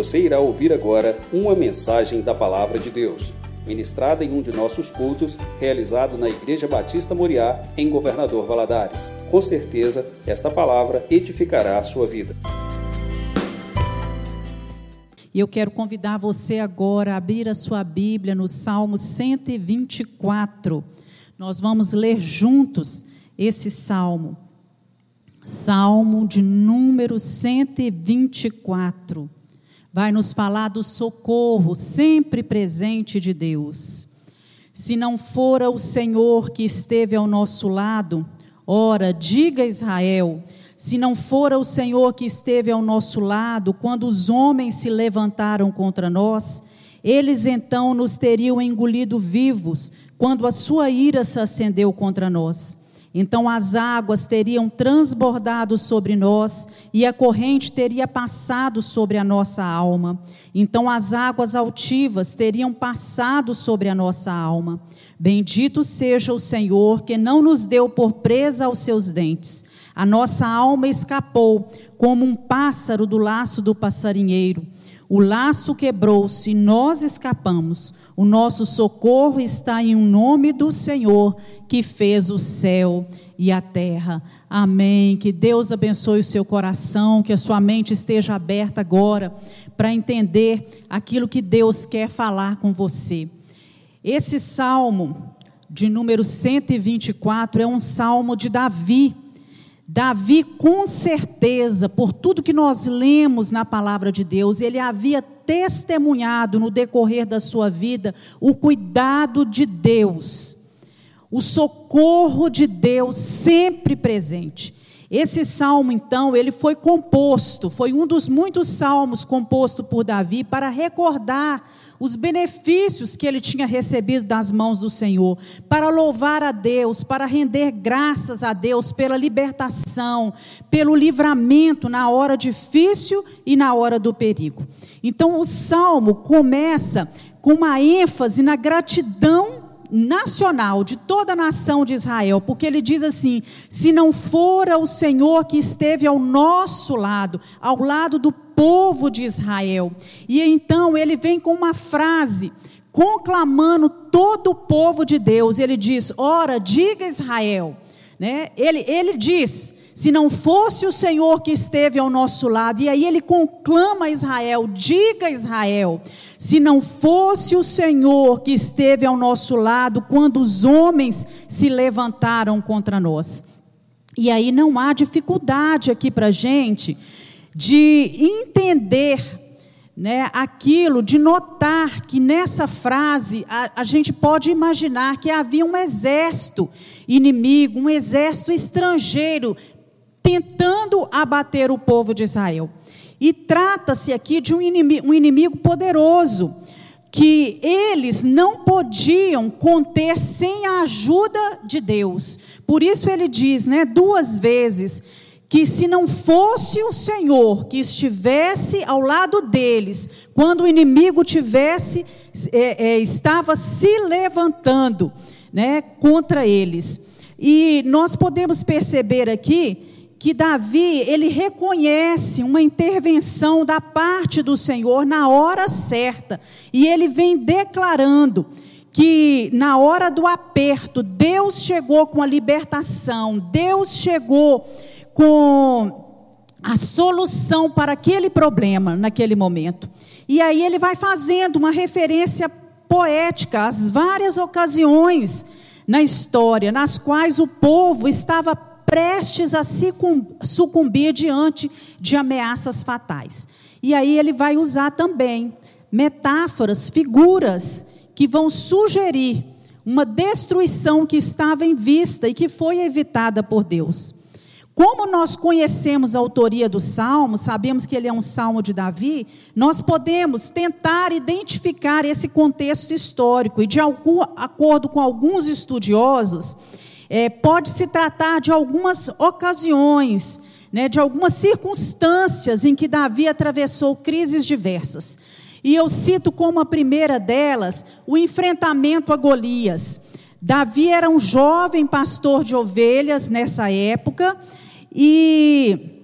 Você irá ouvir agora uma mensagem da Palavra de Deus, ministrada em um de nossos cultos, realizado na Igreja Batista Moriá, em Governador Valadares. Com certeza, esta palavra edificará a sua vida. E eu quero convidar você agora a abrir a sua Bíblia no Salmo 124. Nós vamos ler juntos esse salmo. Salmo de número 124. Vai nos falar do socorro sempre presente de Deus. Se não fora o Senhor que esteve ao nosso lado, ora, diga Israel, se não fora o Senhor que esteve ao nosso lado, quando os homens se levantaram contra nós, eles então nos teriam engolido vivos, quando a sua ira se acendeu contra nós. Então as águas teriam transbordado sobre nós e a corrente teria passado sobre a nossa alma. Então as águas altivas teriam passado sobre a nossa alma. Bendito seja o Senhor que não nos deu por presa aos seus dentes a nossa alma escapou como um pássaro do laço do passarinheiro. O laço quebrou-se, nós escapamos. O nosso socorro está em um nome do Senhor que fez o céu e a terra. Amém. Que Deus abençoe o seu coração, que a sua mente esteja aberta agora para entender aquilo que Deus quer falar com você. Esse salmo de número 124 é um salmo de Davi Davi, com certeza, por tudo que nós lemos na palavra de Deus, ele havia testemunhado no decorrer da sua vida o cuidado de Deus, o socorro de Deus sempre presente. Esse salmo, então, ele foi composto, foi um dos muitos salmos composto por Davi para recordar os benefícios que ele tinha recebido das mãos do Senhor, para louvar a Deus, para render graças a Deus pela libertação, pelo livramento na hora difícil e na hora do perigo. Então, o salmo começa com uma ênfase na gratidão nacional de toda a nação de Israel, porque ele diz assim: se não fora o Senhor que esteve ao nosso lado, ao lado do povo de Israel. E então ele vem com uma frase conclamando todo o povo de Deus. Ele diz: Ora, diga Israel. Né? Ele, ele diz: se não fosse o Senhor que esteve ao nosso lado, e aí ele conclama Israel, diga Israel, se não fosse o Senhor que esteve ao nosso lado quando os homens se levantaram contra nós. E aí não há dificuldade aqui para a gente de entender né, aquilo, de notar que nessa frase a, a gente pode imaginar que havia um exército inimigo, um exército estrangeiro tentando abater o povo de Israel. E trata-se aqui de um inimigo, um inimigo poderoso, que eles não podiam conter sem a ajuda de Deus. Por isso ele diz, né, duas vezes, que se não fosse o Senhor que estivesse ao lado deles, quando o inimigo tivesse é, é, estava se levantando, né, contra eles. E nós podemos perceber aqui que Davi, ele reconhece uma intervenção da parte do Senhor na hora certa, e ele vem declarando que na hora do aperto, Deus chegou com a libertação, Deus chegou com a solução para aquele problema naquele momento. E aí ele vai fazendo uma referência poética às várias ocasiões na história nas quais o povo estava prestes a sucumbir diante de ameaças fatais. E aí ele vai usar também metáforas, figuras que vão sugerir uma destruição que estava em vista e que foi evitada por Deus. Como nós conhecemos a autoria do salmo, sabemos que ele é um salmo de Davi, nós podemos tentar identificar esse contexto histórico e, de algum, acordo com alguns estudiosos, é, pode se tratar de algumas ocasiões, né, de algumas circunstâncias em que Davi atravessou crises diversas. E eu cito como a primeira delas o enfrentamento a Golias. Davi era um jovem pastor de ovelhas nessa época e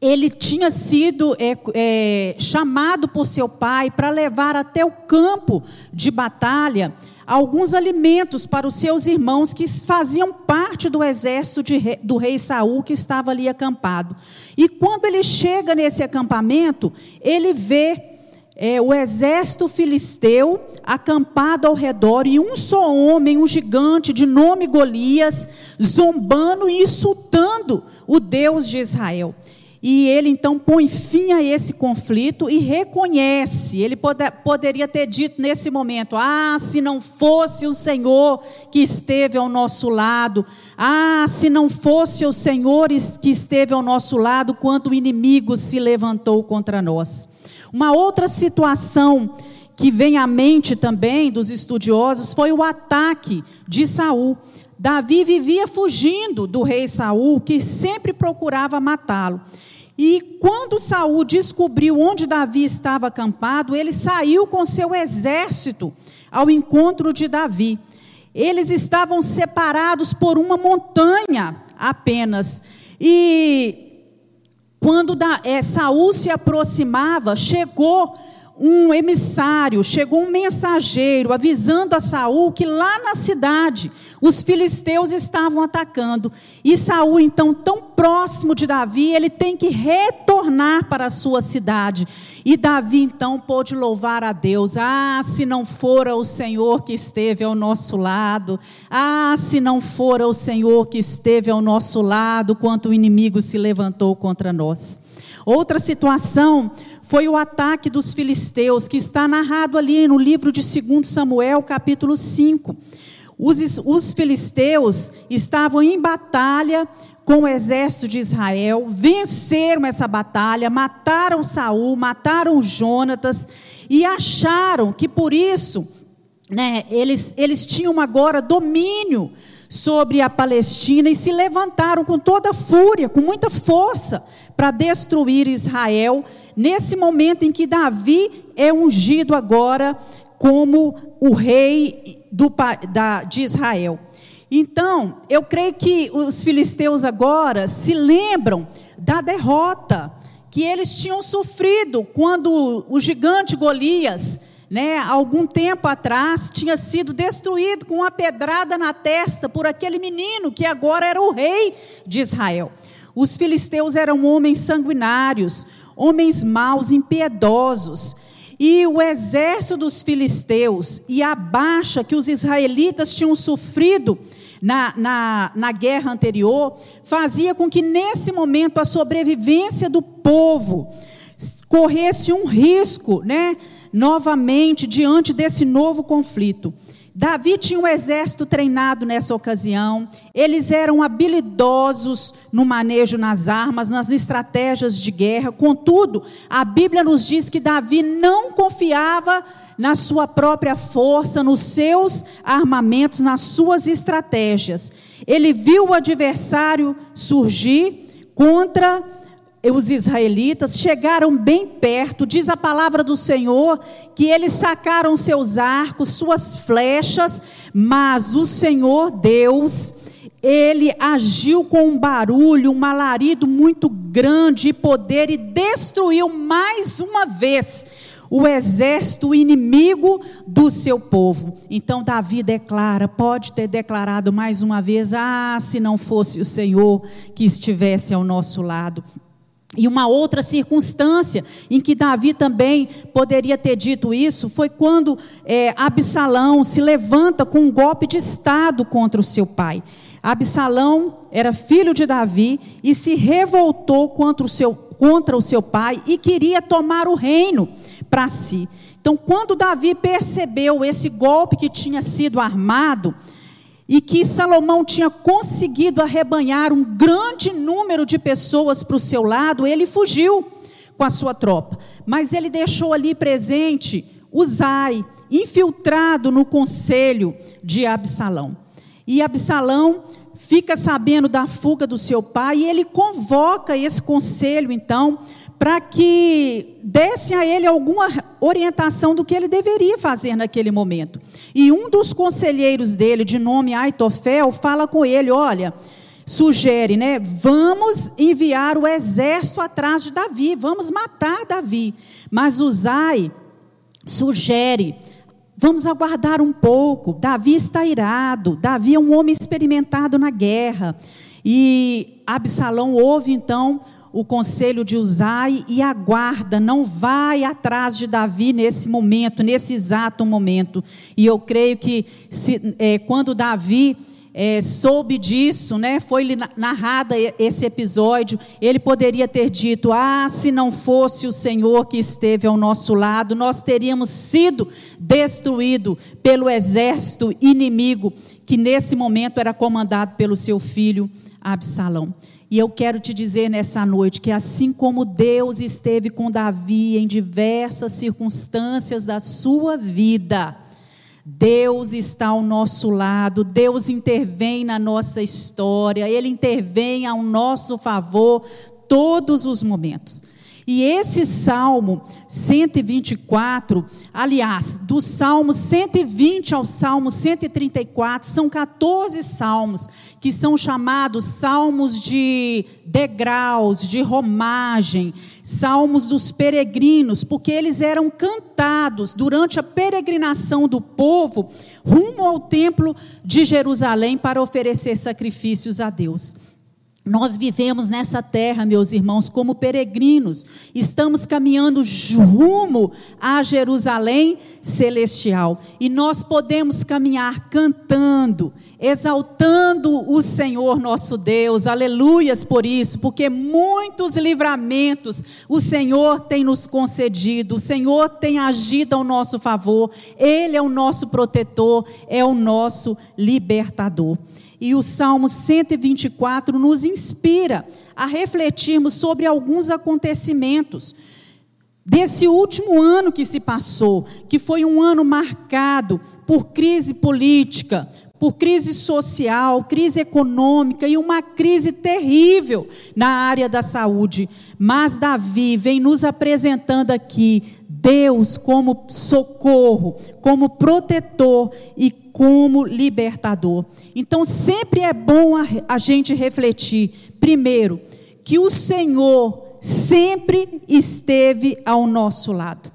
ele tinha sido é, é, chamado por seu pai para levar até o campo de batalha alguns alimentos para os seus irmãos que faziam parte do exército de, do rei Saul que estava ali acampado. E quando ele chega nesse acampamento, ele vê é, o exército filisteu acampado ao redor e um só homem, um gigante de nome Golias, zombando e insultando o Deus de Israel. E ele então põe fim a esse conflito e reconhece. Ele pode, poderia ter dito nesse momento: Ah, se não fosse o Senhor que esteve ao nosso lado. Ah, se não fosse o Senhor que esteve ao nosso lado, quando o inimigo se levantou contra nós. Uma outra situação que vem à mente também dos estudiosos foi o ataque de Saul. Davi vivia fugindo do rei Saul, que sempre procurava matá-lo. E quando Saul descobriu onde Davi estava acampado, ele saiu com seu exército ao encontro de Davi. Eles estavam separados por uma montanha apenas. E quando da, é, Saul se aproximava, chegou um emissário, chegou um mensageiro avisando a Saul que lá na cidade os filisteus estavam atacando. E Saul, então, tão próximo de Davi, ele tem que retornar para a sua cidade. E Davi, então, pôde louvar a Deus. Ah, se não fora o Senhor que esteve ao nosso lado. Ah, se não fora o Senhor que esteve ao nosso lado, quanto o inimigo se levantou contra nós. Outra situação foi o ataque dos filisteus, que está narrado ali no livro de 2 Samuel, capítulo 5. Os, os filisteus estavam em batalha com o exército de Israel, venceram essa batalha, mataram Saul, mataram Jonatas e acharam que por isso, né, eles, eles tinham agora domínio sobre a Palestina e se levantaram com toda fúria, com muita força, para destruir Israel, nesse momento em que Davi é ungido agora como o rei do, da, de Israel. Então, eu creio que os filisteus agora se lembram da derrota que eles tinham sofrido quando o gigante Golias, né, algum tempo atrás, tinha sido destruído com uma pedrada na testa por aquele menino que agora era o rei de Israel. Os filisteus eram homens sanguinários, homens maus, impiedosos. E o exército dos filisteus e a baixa que os israelitas tinham sofrido na, na, na guerra anterior, fazia com que nesse momento a sobrevivência do povo corresse um risco, né, novamente, diante desse novo conflito. Davi tinha um exército treinado nessa ocasião, eles eram habilidosos no manejo nas armas, nas estratégias de guerra, contudo, a Bíblia nos diz que Davi não confiava na sua própria força, nos seus armamentos, nas suas estratégias. Ele viu o adversário surgir contra os israelitas chegaram bem perto, diz a palavra do Senhor, que eles sacaram seus arcos, suas flechas, mas o Senhor Deus, ele agiu com um barulho, um alarido muito grande e poder e destruiu mais uma vez o exército inimigo do seu povo. Então Davi declara, pode ter declarado mais uma vez: ah, se não fosse o Senhor que estivesse ao nosso lado. E uma outra circunstância em que Davi também poderia ter dito isso foi quando é, Absalão se levanta com um golpe de Estado contra o seu pai. Absalão era filho de Davi e se revoltou contra o seu, contra o seu pai e queria tomar o reino para si. Então, quando Davi percebeu esse golpe que tinha sido armado, e que Salomão tinha conseguido arrebanhar um grande número de pessoas para o seu lado, ele fugiu com a sua tropa. Mas ele deixou ali presente Uzai, infiltrado no conselho de Absalão. E Absalão fica sabendo da fuga do seu pai e ele convoca esse conselho, então, para que desse a ele alguma orientação do que ele deveria fazer naquele momento. E um dos conselheiros dele, de nome Aitofel, fala com ele: Olha, sugere, né? Vamos enviar o exército atrás de Davi, vamos matar Davi. Mas Uzai sugere, vamos aguardar um pouco. Davi está irado, Davi é um homem experimentado na guerra. E Absalão ouve então o conselho de Uzai e aguarda, não vai atrás de Davi nesse momento, nesse exato momento. E eu creio que se, é, quando Davi é, soube disso, né, foi narrado esse episódio, ele poderia ter dito: Ah, se não fosse o Senhor que esteve ao nosso lado, nós teríamos sido destruídos pelo exército inimigo, que nesse momento era comandado pelo seu filho Absalão. E eu quero te dizer nessa noite que assim como Deus esteve com Davi em diversas circunstâncias da sua vida, Deus está ao nosso lado, Deus intervém na nossa história, Ele intervém ao nosso favor todos os momentos. E esse Salmo 124, aliás, do Salmo 120 ao Salmo 134, são 14 salmos que são chamados salmos de degraus, de romagem, salmos dos peregrinos, porque eles eram cantados durante a peregrinação do povo rumo ao templo de Jerusalém para oferecer sacrifícios a Deus. Nós vivemos nessa terra, meus irmãos, como peregrinos. Estamos caminhando rumo a Jerusalém celestial. E nós podemos caminhar cantando, exaltando o Senhor nosso Deus. Aleluias por isso, porque muitos livramentos o Senhor tem nos concedido. O Senhor tem agido ao nosso favor. Ele é o nosso protetor, é o nosso libertador. E o Salmo 124 nos inspira a refletirmos sobre alguns acontecimentos desse último ano que se passou, que foi um ano marcado por crise política, por crise social, crise econômica e uma crise terrível na área da saúde. Mas Davi vem nos apresentando aqui Deus como socorro, como protetor e como libertador. Então sempre é bom a, a gente refletir, primeiro, que o Senhor sempre esteve ao nosso lado.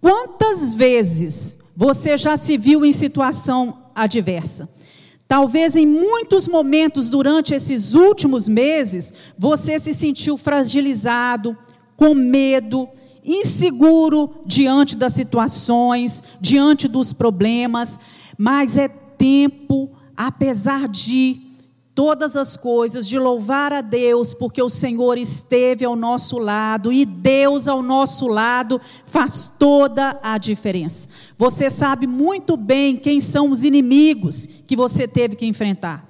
Quantas vezes você já se viu em situação adversa? Talvez em muitos momentos durante esses últimos meses, você se sentiu fragilizado, com medo, inseguro diante das situações, diante dos problemas, mas é tempo, apesar de todas as coisas, de louvar a Deus, porque o Senhor esteve ao nosso lado e Deus ao nosso lado faz toda a diferença. Você sabe muito bem quem são os inimigos que você teve que enfrentar.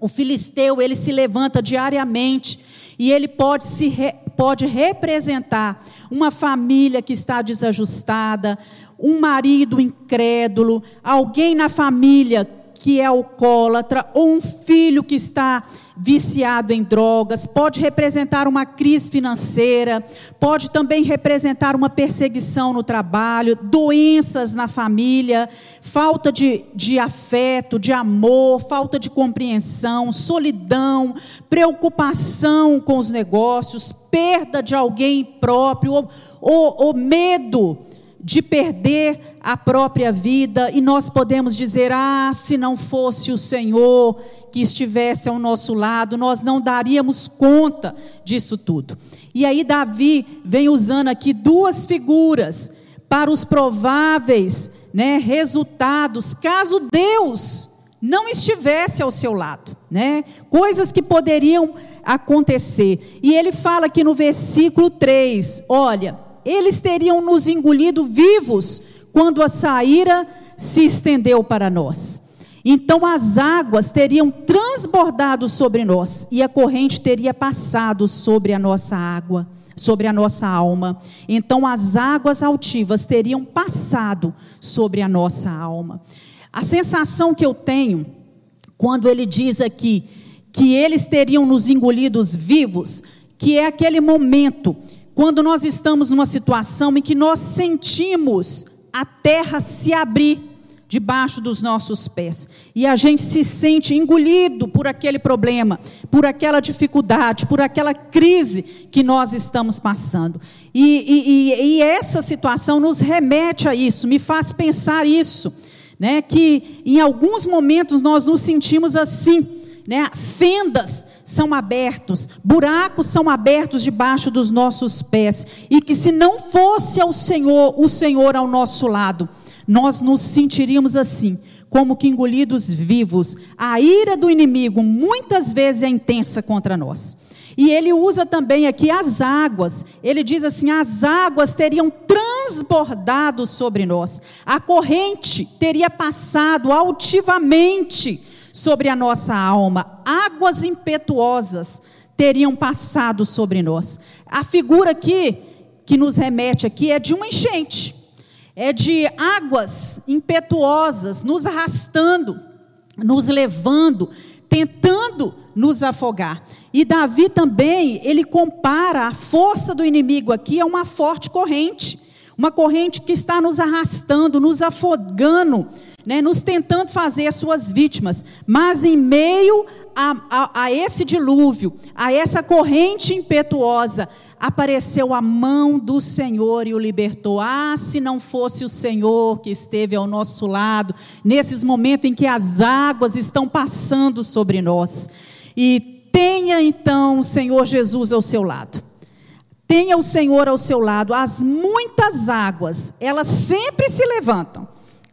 O filisteu, ele se levanta diariamente e ele pode se re, pode representar uma família que está desajustada, um marido incrédulo, alguém na família que é alcoólatra, ou um filho que está viciado em drogas, pode representar uma crise financeira, pode também representar uma perseguição no trabalho, doenças na família, falta de, de afeto, de amor, falta de compreensão, solidão, preocupação com os negócios, perda de alguém próprio, ou, ou, ou medo de perder a própria vida, e nós podemos dizer: ah, se não fosse o Senhor que estivesse ao nosso lado, nós não daríamos conta disso tudo. E aí, Davi vem usando aqui duas figuras para os prováveis né, resultados, caso Deus não estivesse ao seu lado, né? Coisas que poderiam acontecer. E ele fala aqui no versículo 3, olha, eles teriam nos engolido vivos quando a saíra se estendeu para nós. Então as águas teriam transbordado sobre nós e a corrente teria passado sobre a nossa água, sobre a nossa alma. Então as águas altivas teriam passado sobre a nossa alma. A sensação que eu tenho quando ele diz aqui que eles teriam nos engolidos vivos, que é aquele momento quando nós estamos numa situação em que nós sentimos a terra se abrir debaixo dos nossos pés. E a gente se sente engolido por aquele problema, por aquela dificuldade, por aquela crise que nós estamos passando. E, e, e essa situação nos remete a isso, me faz pensar isso, né? Que em alguns momentos nós nos sentimos assim né? Fendas são abertos, buracos são abertos debaixo dos nossos pés, e que se não fosse ao Senhor, o Senhor ao nosso lado, nós nos sentiríamos assim, como que engolidos vivos. A ira do inimigo muitas vezes é intensa contra nós. E ele usa também aqui as águas. Ele diz assim: as águas teriam transbordado sobre nós, a corrente teria passado altivamente sobre a nossa alma, águas impetuosas teriam passado sobre nós. A figura aqui que nos remete aqui é de uma enchente, é de águas impetuosas nos arrastando, nos levando, tentando nos afogar. E Davi também, ele compara a força do inimigo aqui a uma forte corrente, uma corrente que está nos arrastando, nos afogando né, nos tentando fazer as suas vítimas, mas em meio a, a, a esse dilúvio, a essa corrente impetuosa, apareceu a mão do Senhor e o libertou. Ah, se não fosse o Senhor que esteve ao nosso lado, nesses momentos em que as águas estão passando sobre nós. E tenha então o Senhor Jesus ao seu lado. Tenha o Senhor ao seu lado. As muitas águas, elas sempre se levantam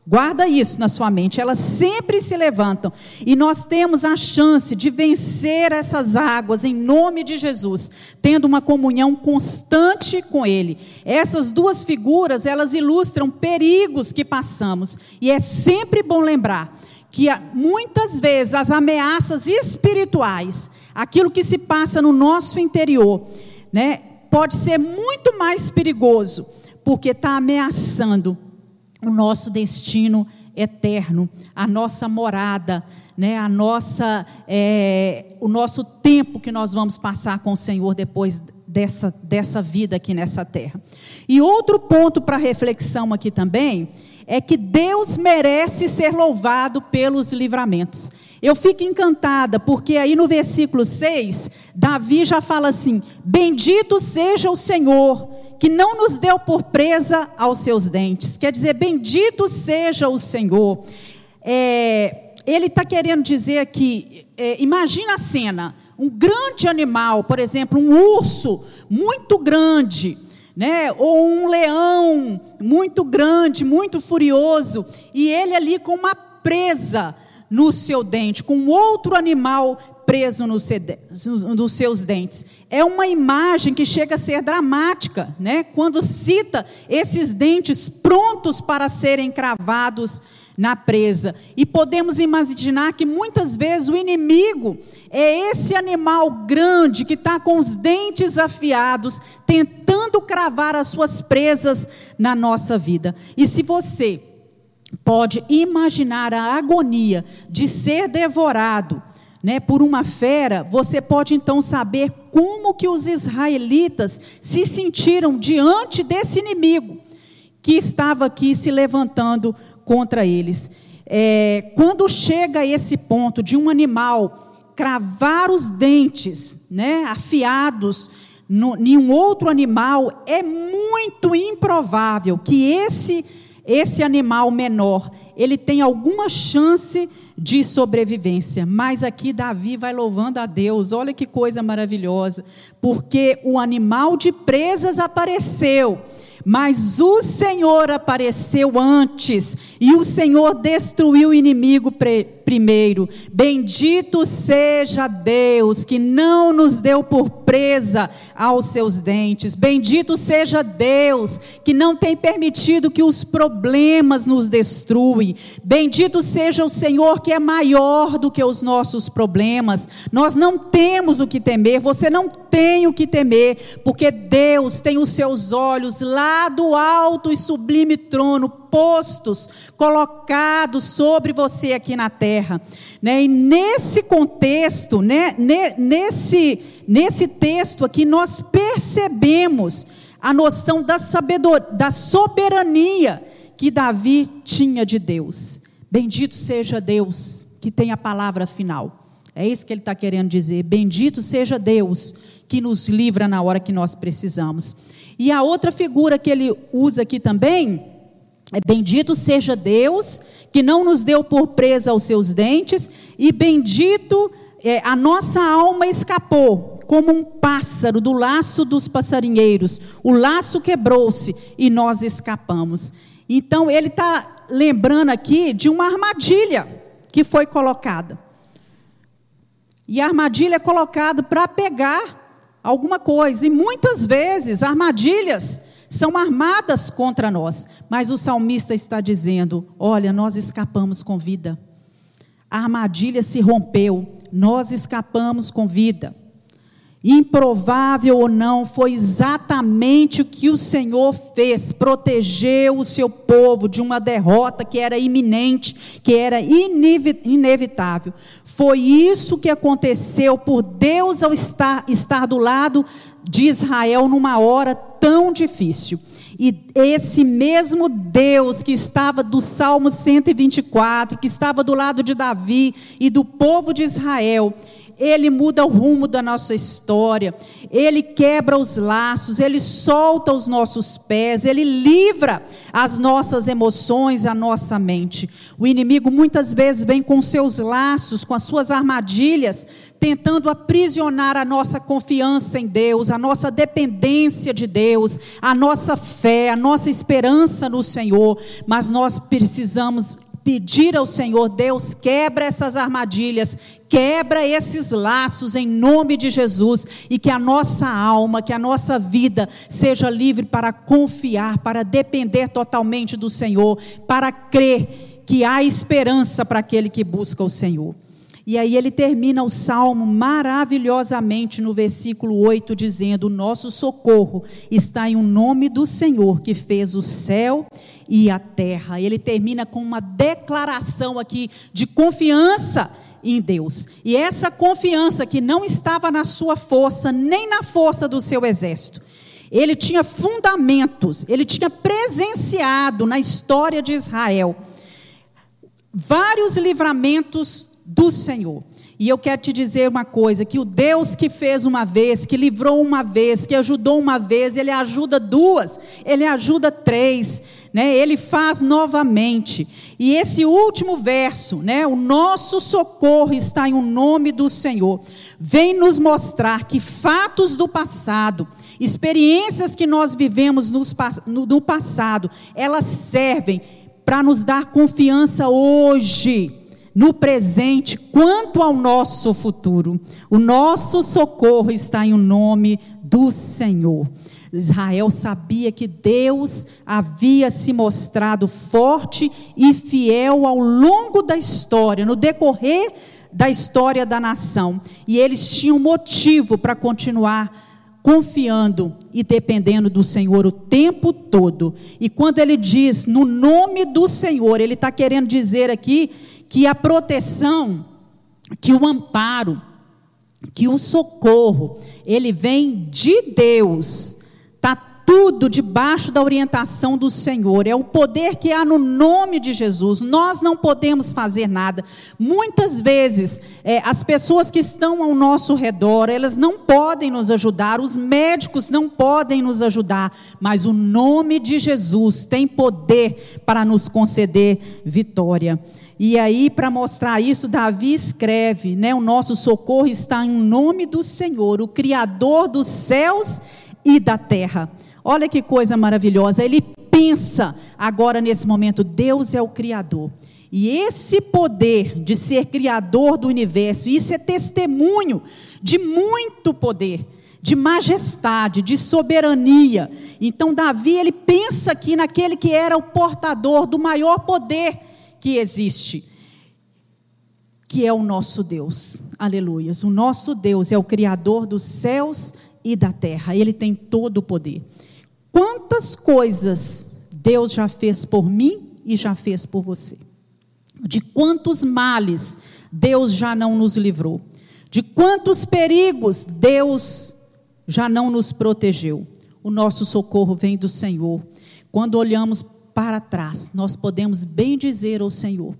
Guarda isso na sua mente, elas sempre se levantam e nós temos a chance de vencer essas águas em nome de Jesus, tendo uma comunhão constante com Ele. Essas duas figuras, elas ilustram perigos que passamos e é sempre bom lembrar que muitas vezes as ameaças espirituais, aquilo que se passa no nosso interior, né, pode ser muito mais perigoso, porque está ameaçando o nosso destino eterno, a nossa morada, né, a nossa, é, o nosso tempo que nós vamos passar com o Senhor depois dessa, dessa vida aqui nessa terra. E outro ponto para reflexão aqui também é que Deus merece ser louvado pelos livramentos. Eu fico encantada, porque aí no versículo 6, Davi já fala assim: Bendito seja o Senhor, que não nos deu por presa aos seus dentes. Quer dizer, bendito seja o Senhor. É, ele está querendo dizer aqui: é, imagina a cena, um grande animal, por exemplo, um urso muito grande né? Ou um leão muito grande, muito furioso, e ele ali com uma presa no seu dente, com outro animal preso nos seus dentes. É uma imagem que chega a ser dramática, né? Quando cita esses dentes prontos para serem cravados na presa. E podemos imaginar que muitas vezes o inimigo é esse animal grande que está com os dentes afiados, tentando cravar as suas presas na nossa vida. E se você pode imaginar a agonia de ser devorado, né, por uma fera, você pode então saber como que os israelitas se sentiram diante desse inimigo que estava aqui se levantando contra eles. É, quando chega a esse ponto de um animal cravar os dentes, né, afiados no, em um outro animal, é muito improvável que esse esse animal menor, ele tem alguma chance de sobrevivência. Mas aqui Davi vai louvando a Deus. Olha que coisa maravilhosa, porque o animal de presas apareceu mas o Senhor apareceu antes, e o Senhor destruiu o inimigo primeiro. Bendito seja Deus que não nos deu por presa aos seus dentes. Bendito seja Deus que não tem permitido que os problemas nos destruam. Bendito seja o Senhor que é maior do que os nossos problemas. Nós não temos o que temer, você não tem o que temer, porque Deus tem os seus olhos lá do alto e sublime trono postos, colocados sobre você aqui na terra. Né? E nesse contexto, né? nesse, nesse texto aqui, nós percebemos a noção da, da soberania que Davi tinha de Deus. Bendito seja Deus que tem a palavra final. É isso que ele está querendo dizer. Bendito seja Deus que nos livra na hora que nós precisamos. E a outra figura que ele usa aqui também bendito seja Deus que não nos deu por presa aos seus dentes, e bendito é, a nossa alma escapou como um pássaro do laço dos passarinheiros. O laço quebrou-se e nós escapamos. Então ele está lembrando aqui de uma armadilha que foi colocada. E a armadilha é colocada para pegar alguma coisa. E muitas vezes armadilhas são armadas contra nós. Mas o salmista está dizendo: olha, nós escapamos com vida. A armadilha se rompeu, nós escapamos com vida. Improvável ou não, foi exatamente o que o Senhor fez, protegeu o seu povo de uma derrota que era iminente, que era inevitável. Foi isso que aconteceu por Deus ao estar, estar do lado de Israel numa hora tão difícil. E esse mesmo Deus que estava do Salmo 124, que estava do lado de Davi e do povo de Israel, ele muda o rumo da nossa história, Ele quebra os laços, Ele solta os nossos pés, Ele livra as nossas emoções, a nossa mente. O inimigo muitas vezes vem com seus laços, com as suas armadilhas, tentando aprisionar a nossa confiança em Deus, a nossa dependência de Deus, a nossa fé, a nossa esperança no Senhor, mas nós precisamos pedir ao Senhor, Deus, quebra essas armadilhas, quebra esses laços em nome de Jesus e que a nossa alma, que a nossa vida seja livre para confiar, para depender totalmente do Senhor, para crer que há esperança para aquele que busca o Senhor. E aí ele termina o salmo maravilhosamente no versículo 8, dizendo: O nosso socorro está em o um nome do Senhor que fez o céu e a terra. Ele termina com uma declaração aqui de confiança em Deus. E essa confiança que não estava na sua força, nem na força do seu exército. Ele tinha fundamentos, ele tinha presenciado na história de Israel vários livramentos do Senhor. E eu quero te dizer uma coisa: que o Deus que fez uma vez, que livrou uma vez, que ajudou uma vez, Ele ajuda duas, Ele ajuda três, né? Ele faz novamente. E esse último verso, né? O nosso socorro está em o nome do Senhor. Vem nos mostrar que fatos do passado, experiências que nós vivemos no passado, elas servem para nos dar confiança hoje no presente quanto ao nosso futuro. O nosso socorro está em o nome do Senhor. Israel sabia que Deus havia se mostrado forte e fiel ao longo da história, no decorrer da história da nação. E eles tinham motivo para continuar confiando e dependendo do Senhor o tempo todo. E quando ele diz no nome do Senhor, ele está querendo dizer aqui que a proteção, que o amparo, que o socorro, ele vem de Deus. Está tudo debaixo da orientação do Senhor. É o poder que há no nome de Jesus. Nós não podemos fazer nada. Muitas vezes, é, as pessoas que estão ao nosso redor, elas não podem nos ajudar, os médicos não podem nos ajudar, mas o nome de Jesus tem poder para nos conceder vitória. E aí, para mostrar isso, Davi escreve, né? O nosso socorro está em nome do Senhor, o Criador dos céus e da terra. Olha que coisa maravilhosa. Ele pensa agora nesse momento, Deus é o Criador. E esse poder de ser criador do universo, isso é testemunho de muito poder, de majestade, de soberania. Então Davi, ele pensa aqui naquele que era o portador do maior poder que existe, que é o nosso Deus. Aleluias. O nosso Deus é o Criador dos céus e da terra. Ele tem todo o poder. Quantas coisas Deus já fez por mim e já fez por você? De quantos males Deus já não nos livrou? De quantos perigos Deus já não nos protegeu? O nosso socorro vem do Senhor. Quando olhamos para trás, nós podemos bem dizer ao Senhor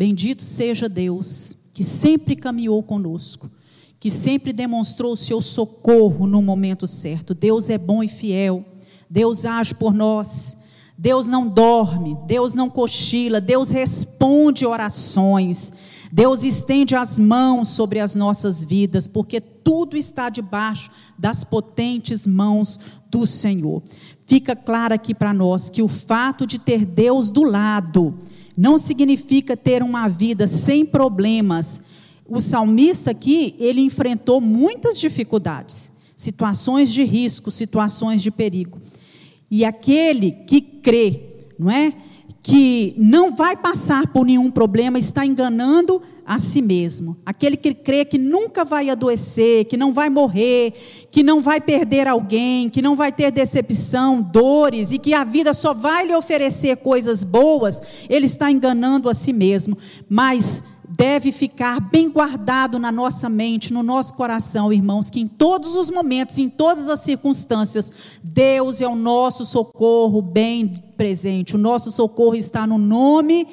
Bendito seja Deus, que sempre caminhou conosco, que sempre demonstrou o seu socorro no momento certo. Deus é bom e fiel, Deus age por nós. Deus não dorme, Deus não cochila, Deus responde orações, Deus estende as mãos sobre as nossas vidas, porque tudo está debaixo das potentes mãos do Senhor. Fica claro aqui para nós que o fato de ter Deus do lado não significa ter uma vida sem problemas. O salmista aqui, ele enfrentou muitas dificuldades, situações de risco, situações de perigo. E aquele que crê, não é? Que não vai passar por nenhum problema, está enganando a si mesmo. Aquele que crê que nunca vai adoecer, que não vai morrer, que não vai perder alguém, que não vai ter decepção, dores e que a vida só vai lhe oferecer coisas boas, ele está enganando a si mesmo. Mas deve ficar bem guardado na nossa mente, no nosso coração, irmãos, que em todos os momentos, em todas as circunstâncias, Deus é o nosso socorro bem presente. O nosso socorro está no nome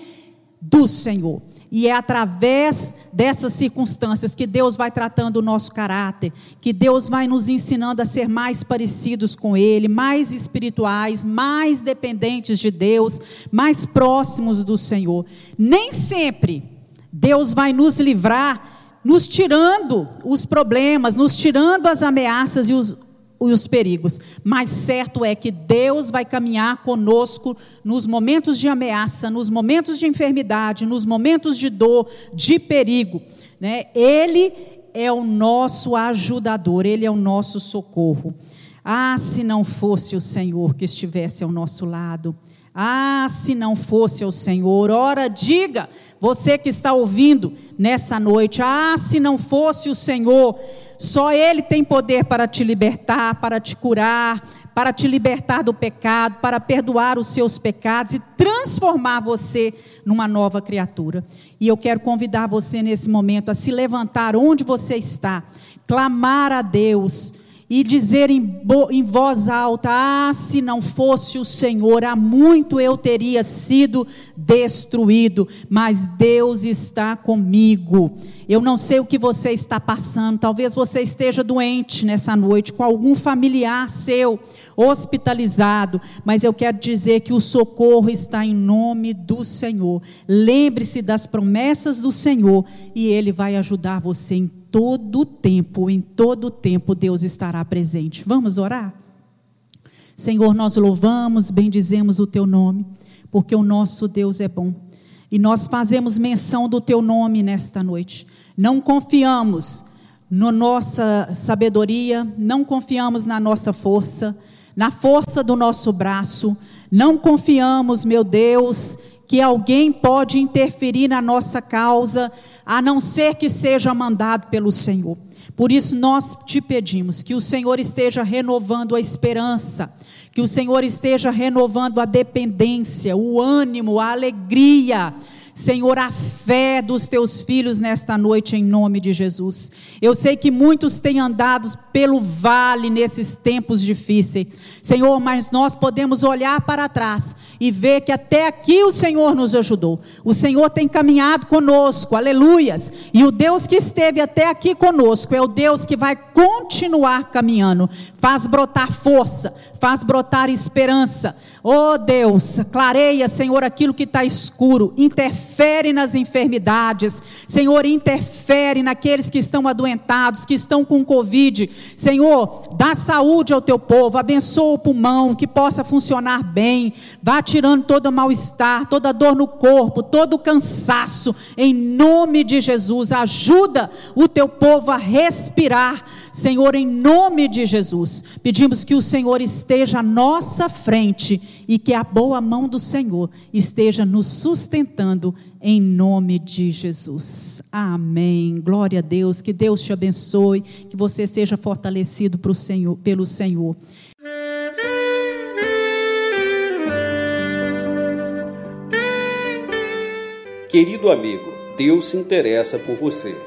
do Senhor. E é através dessas circunstâncias que Deus vai tratando o nosso caráter, que Deus vai nos ensinando a ser mais parecidos com Ele, mais espirituais, mais dependentes de Deus, mais próximos do Senhor. Nem sempre Deus vai nos livrar, nos tirando os problemas, nos tirando as ameaças e os, os perigos, mas certo é que Deus vai caminhar conosco nos momentos de ameaça, nos momentos de enfermidade, nos momentos de dor, de perigo. Né? Ele é o nosso ajudador, Ele é o nosso socorro. Ah, se não fosse o Senhor que estivesse ao nosso lado. Ah, se não fosse o Senhor. Ora, diga, você que está ouvindo nessa noite, ah, se não fosse o Senhor. Só Ele tem poder para te libertar, para te curar, para te libertar do pecado, para perdoar os seus pecados e transformar você numa nova criatura. E eu quero convidar você nesse momento a se levantar onde você está, clamar a Deus e dizer em, em, voz alta: Ah, se não fosse o Senhor, há muito eu teria sido destruído, mas Deus está comigo. Eu não sei o que você está passando, talvez você esteja doente nessa noite, com algum familiar seu hospitalizado, mas eu quero dizer que o socorro está em nome do Senhor. Lembre-se das promessas do Senhor e Ele vai ajudar você em todo tempo, em todo tempo Deus estará presente. Vamos orar? Senhor, nós louvamos, bendizemos o teu nome, porque o nosso Deus é bom. E nós fazemos menção do teu nome nesta noite. Não confiamos na nossa sabedoria, não confiamos na nossa força, na força do nosso braço, não confiamos, meu Deus, que alguém pode interferir na nossa causa, a não ser que seja mandado pelo Senhor. Por isso nós te pedimos que o Senhor esteja renovando a esperança, que o Senhor esteja renovando a dependência, o ânimo, a alegria Senhor, a fé dos teus filhos nesta noite, em nome de Jesus. Eu sei que muitos têm andado pelo vale nesses tempos difíceis, Senhor, mas nós podemos olhar para trás e ver que até aqui o Senhor nos ajudou. O Senhor tem caminhado conosco, aleluias. E o Deus que esteve até aqui conosco é o Deus que vai continuar caminhando. Faz brotar força, faz brotar esperança. Oh Deus, clareia, Senhor, aquilo que está escuro, interfere nas enfermidades, Senhor, interfere naqueles que estão adoentados, que estão com Covid, Senhor, dá saúde ao teu povo, abençoa o pulmão, que possa funcionar bem, vá tirando todo mal-estar, toda dor no corpo, todo cansaço, em nome de Jesus, ajuda o teu povo a respirar, Senhor, em nome de Jesus, pedimos que o Senhor esteja à nossa frente e que a boa mão do Senhor esteja nos sustentando em nome de Jesus. Amém. Glória a Deus. Que Deus te abençoe, que você seja fortalecido Senhor, pelo Senhor. Querido amigo, Deus se interessa por você.